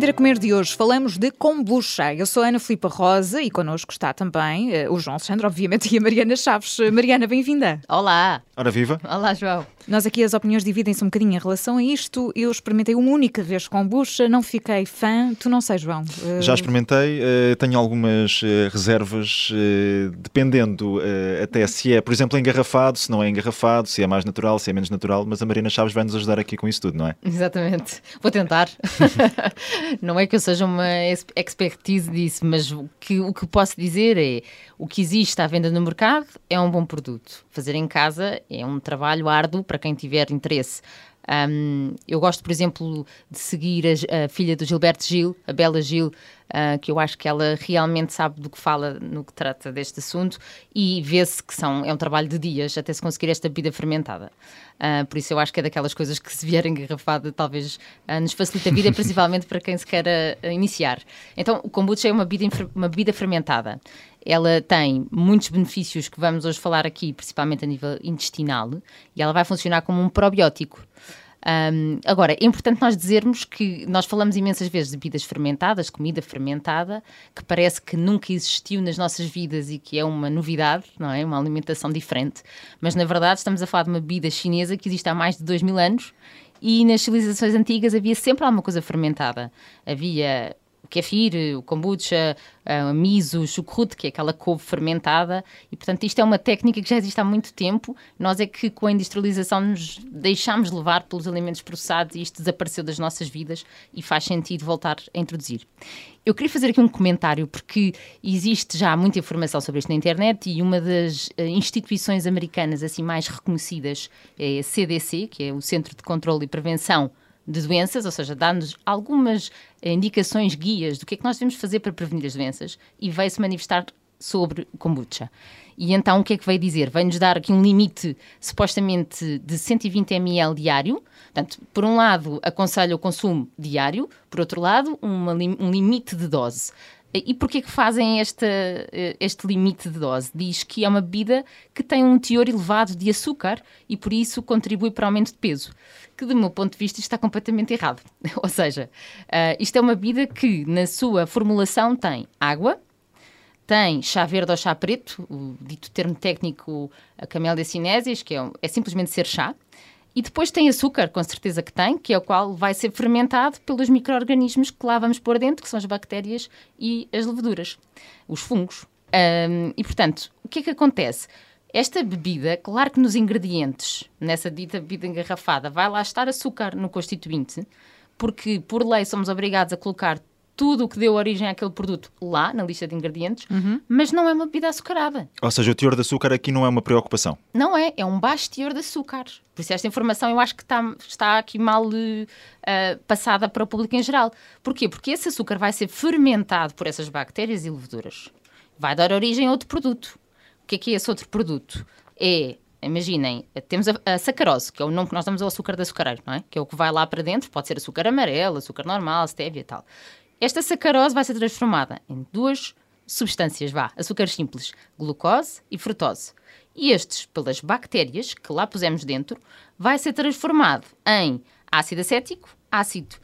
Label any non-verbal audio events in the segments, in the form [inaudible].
Aprender a Comer de hoje falamos de kombucha. Eu sou a Ana Filipa Rosa e connosco está também uh, o João Alexandre, obviamente, [laughs] e a Mariana Chaves. Mariana, bem-vinda. Olá. Ora viva. Olá, João. Nós aqui as opiniões dividem-se um bocadinho em relação a isto. Eu experimentei uma única vez kombucha, não fiquei fã. Tu não sei, João? Uh... Já experimentei, uh, tenho algumas reservas, dependendo até se é, por exemplo, engarrafado, se não é engarrafado, se é mais natural, se é menos natural, mas a Mariana Chaves vai nos ajudar aqui com isso tudo, não é? Exatamente. Vou tentar. [laughs] não é que eu seja uma expertise disso, mas o que, o que posso dizer é o que existe à venda no mercado é um bom produto. Fazer em casa é um trabalho árduo para quem tiver interesse. Um, eu gosto, por exemplo, de seguir a, a, filha do Gilberto Gil, a Bela Gil, uh, que eu acho que ela realmente sabe do que fala no que trata deste assunto e vê-se que são, é um trabalho de dias até se conseguir esta bebida fermentada. Uh, por isso eu acho que é daquelas coisas que se vier engarrafada talvez uh, nos facilita a vida, [laughs] principalmente para quem se quer iniciar. Então o kombucha é uma bebida, uma bebida fermentada. Ela tem muitos benefícios que vamos hoje falar aqui, principalmente a nível intestinal, e ela vai funcionar como um probiótico. Um, agora, é importante nós dizermos que nós falamos imensas vezes de bebidas fermentadas, comida fermentada, que parece que nunca existiu nas nossas vidas e que é uma novidade, não é? Uma alimentação diferente. Mas na verdade estamos a falar de uma bebida chinesa que existe há mais de dois mil anos e nas civilizações antigas havia sempre alguma coisa fermentada. Havia kefir, o kombucha, a miso, o chucrute, que é aquela couve fermentada, e portanto isto é uma técnica que já existe há muito tempo. Nós é que com a industrialização nos deixámos levar pelos alimentos processados e isto desapareceu das nossas vidas e faz sentido voltar a introduzir. Eu queria fazer aqui um comentário porque existe já muita informação sobre isto na internet e uma das eh, instituições americanas assim mais reconhecidas é a CDC, que é o Centro de Controlo e Prevenção de doenças, ou seja, dá-nos algumas indicações, guias do que é que nós devemos fazer para prevenir as doenças e veio-se manifestar sobre kombucha. E então o que é que veio dizer? Veio-nos dar aqui um limite supostamente de 120 ml diário. Portanto, por um lado, aconselha o consumo diário, por outro lado, uma, um limite de dose. E porquê que fazem este, este limite de dose? Diz que é uma bebida que tem um teor elevado de açúcar e por isso contribui para o aumento de peso. Que, do meu ponto de vista, está completamente errado. [laughs] Ou seja, uh, isto é uma bebida que, na sua formulação, tem água, tem chá verde ou chá preto, o dito termo técnico, a camélia cinésias, que é, é simplesmente ser chá. E depois tem açúcar, com certeza que tem, que é o qual vai ser fermentado pelos micro-organismos que lá vamos pôr dentro, que são as bactérias e as leveduras, os fungos. Um, e, portanto, o que é que acontece? Esta bebida, claro que nos ingredientes, nessa dita bebida engarrafada, vai lá estar açúcar no constituinte, porque por lei somos obrigados a colocar tudo o que deu origem àquele produto lá na lista de ingredientes, uhum. mas não é uma bebida açucarada. Ou seja, o teor de açúcar aqui não é uma preocupação. Não é, é um baixo teor de açúcar. Por isso esta informação eu acho que está, está aqui mal uh, passada para o público em geral. Porquê? Porque esse açúcar vai ser fermentado por essas bactérias e leveduras. Vai dar origem a outro produto. O que é que é esse outro produto? É imaginem, temos a, a, sacarose, que é o nome que nós damos ao açúcar de açucareiro, não é? Que é o que vai lá para dentro, pode ser açúcar amarelo, açúcar normal, stevia e tal. Esta sacarose vai ser transformada em duas substâncias, vá, açúcares simples, glucose e frutose. E estes, pelas bactérias que lá pusemos dentro, vai ser transformado em ácido acético, ácido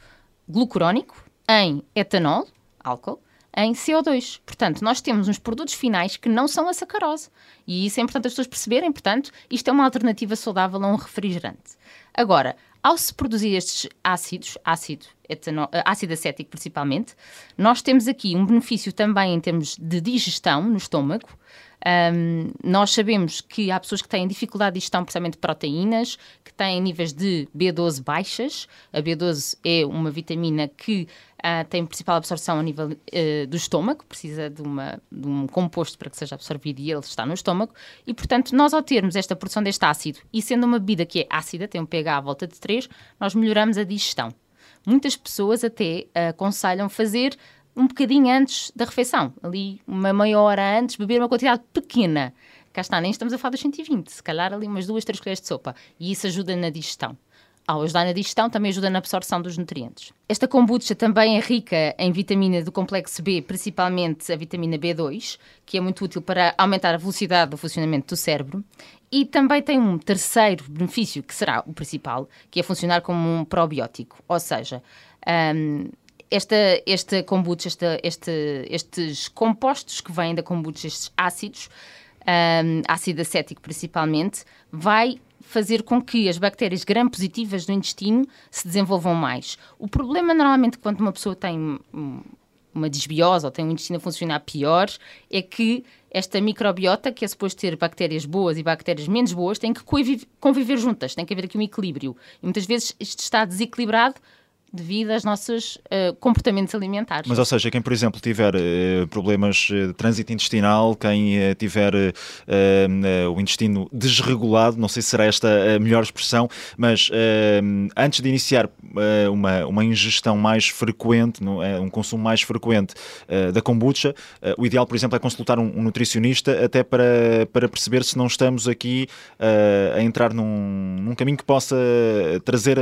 glucurónico, em etanol, álcool, em CO2. Portanto, nós temos uns produtos finais que não são a sacarose. E isso é importante as pessoas perceberem. Portanto, isto é uma alternativa saudável a um refrigerante. Agora, ao se produzir estes ácidos, ácido, eh, ácido acético principalmente, nós temos aqui um benefício também em termos de digestão no estômago. Um, nós sabemos que há pessoas que têm dificuldade de digestão, precisamente de proteínas, que têm níveis de B12 baixas. A B12 é uma vitamina que uh, tem principal absorção a nível uh, do estômago, precisa de, uma, de, um composto para que seja absorvido e ele está no estômago. E, portanto, nós ao termos esta produção deste ácido, e sendo uma bebida que é ácida, tem um pH à volta de 3, nós melhoramos a digestão. Muitas pessoas até uh, aconselham fazer um bocadinho antes da refeição, ali uma meia hora antes, beber uma quantidade pequena. Cá está, nem estamos a falar dos 120, se calhar ali umas duas, três colheres de sopa. E isso ajuda na digestão. Ao ajudar na digestão, também ajuda na absorção dos nutrientes. Esta kombucha também é rica em vitamina do complexo B, principalmente a vitamina B2, que é muito útil para aumentar a velocidade do funcionamento do cérebro. E também tem um terceiro benefício, que será o principal, que é funcionar como um probiótico. Ou seja, um, esta, esta kombucha, esta, este, estes compostos que vêm da kombucha, estes ácidos, um, ácido acético principalmente, vai fazer com que as bactérias gram-positivas do intestino se desenvolvam mais. O problema, normalmente, quando uma pessoa tem uma desbiose ou tem um intestino a funcionar pior, é que esta microbiota, que é suposto ter bactérias boas e bactérias menos boas, tem que conviver juntas, tem que haver aqui um equilíbrio. E muitas vezes isto está desequilibrado devido aos nossos uh, comportamentos alimentares. Mas, ou seja, quem, por exemplo, tiver uh, problemas de trânsito intestinal, quem uh, tiver o intestino desregulado, não sei se será esta a melhor expressão, mas antes de iniciar uma, uma ingestão mais frequente, um consumo mais frequente da kombucha, o ideal, por exemplo, é consultar um, um, nutricionista até para, para perceber se não estamos aqui a entrar num, num caminho que possa trazer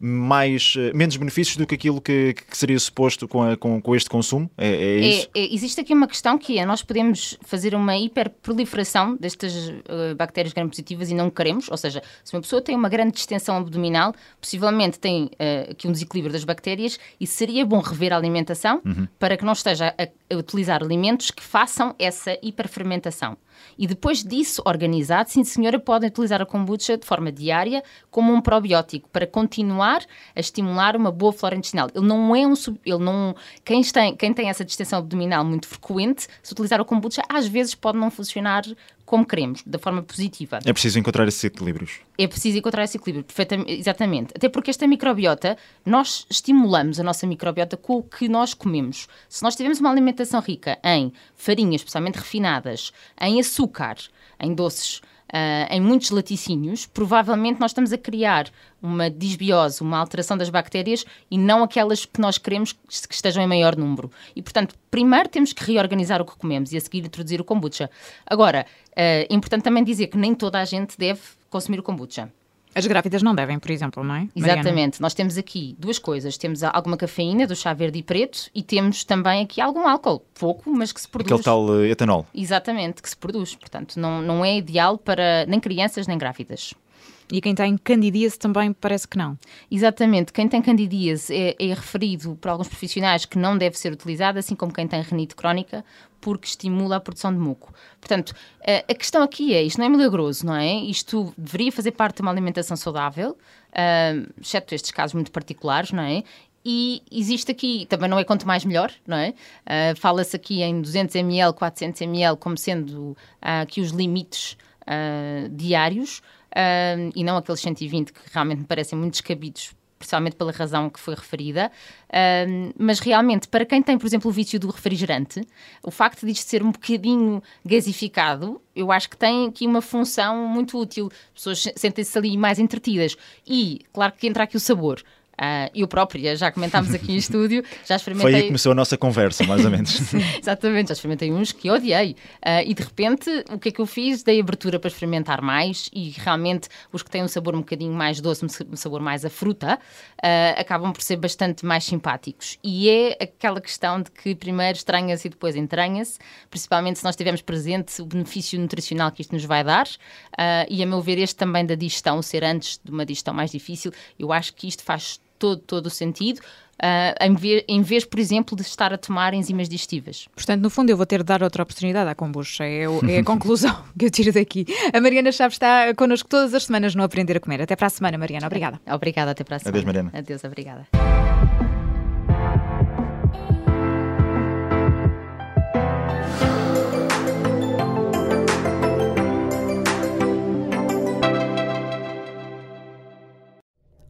mais, menos benefícios do que aquilo que, que seria suposto com, a, com, com, este consumo? É, é, é isso? É, existe aqui uma questão que é, nós podemos fazer uma hiperproliferação destas uh, bactérias gram-positivas e não queremos, ou seja, se uma pessoa tem uma grande distensão abdominal, possivelmente tem uh, aqui um desequilíbrio das bactérias e seria bom rever a alimentação uhum. para que não esteja a, a utilizar alimentos que façam essa hiperfermentação. E depois disso, organizado, sim senhora, podem utilizar a kombucha de forma diária como um probiótico para continuar a estimular uma boa flora intestinal. Ele não é um ele não quem tem quem tem essa distensão abdominal muito frequente, se utilizar a kombucha, às vezes pode não funcionar como queremos, da forma positiva. É preciso encontrar esses equilíbrios. É preciso encontrar esse equilíbrio, perfeitamente, exatamente. Até porque esta microbiota, nós estimulamos a nossa microbiota com o que nós comemos. Se nós tivermos uma alimentação rica em farinhas, especialmente refinadas, em açúcar, em doces, Uh, em muitos laticínios, provavelmente nós estamos a criar uma disbiose, uma alteração das bactérias e não aquelas que nós queremos que estejam em maior número. E, portanto, primeiro temos que reorganizar o que comemos e a seguir introduzir o kombucha. Agora, é uh, importante também dizer que nem toda a gente deve consumir o kombucha. As grávidas não devem, por exemplo, não é? Exatamente. Mariana? Nós temos aqui duas coisas. Temos alguma cafeína do chá verde e preto e temos também aqui algum álcool, pouco, mas que se produz. Aquele tal uh, etanol. Exatamente, que se produz. Portanto, não, não é ideal para nem crianças nem grávidas. E quem tem candidíase também parece que não. Exatamente. Quem tem candidíase é, é, referido por alguns profissionais que não deve ser utilizado, assim como quem tem renite crónica, porque estimula a produção de muco. Portanto, a questão aqui é, isto não é milagroso, não é? Isto deveria fazer parte de uma alimentação saudável, exceto estes casos muito particulares, não é? E existe aqui, também não é quanto mais melhor, não é? Uh, Fala-se aqui em 200 ml, 400 ml como sendo uh, aqui os limites uh, diários e não aqueles 120 que realmente me parecem muito descabidos principalmente pela razão que foi referida, mas realmente, para quem tem, por exemplo, o vício do refrigerante, o facto de isto ser um bocadinho gasificado, eu acho que tem aqui uma função muito útil. As pessoas sentem-se ali mais entretidas. E, claro que entra aqui o sabor. Uh, eu própria, já comentámos aqui em [laughs] estúdio, já experimentei. Foi aí que começou a nossa conversa, mais ou menos. [laughs] Exatamente, já experimentei uns que odiei. Uh, e de repente, o que é que eu fiz? Dei abertura para experimentar mais e realmente os que têm um sabor um bocadinho mais doce, um sabor mais a fruta, uh, acabam por ser bastante mais simpáticos. E é aquela questão de que primeiro estranha-se e depois entranha-se, principalmente se nós tivermos presente o benefício nutricional que isto nos vai dar. e a meu ver, este também da digestão, ser antes de uma digestão mais difícil, eu acho que isto faz todo, todo o sentido. Uh, em, vez, em, vez, por exemplo, de estar a tomar enzimas digestivas. Portanto, no fundo, eu vou ter de dar outra oportunidade à kombucha. É, é a conclusão [laughs] que eu tiro daqui. A Mariana Chaves está connosco todas as semanas no Aprender a Comer. Até para a semana, Mariana. Obrigada. Obrigada, até para a semana. Adeus, Mariana. Adeus, obrigada.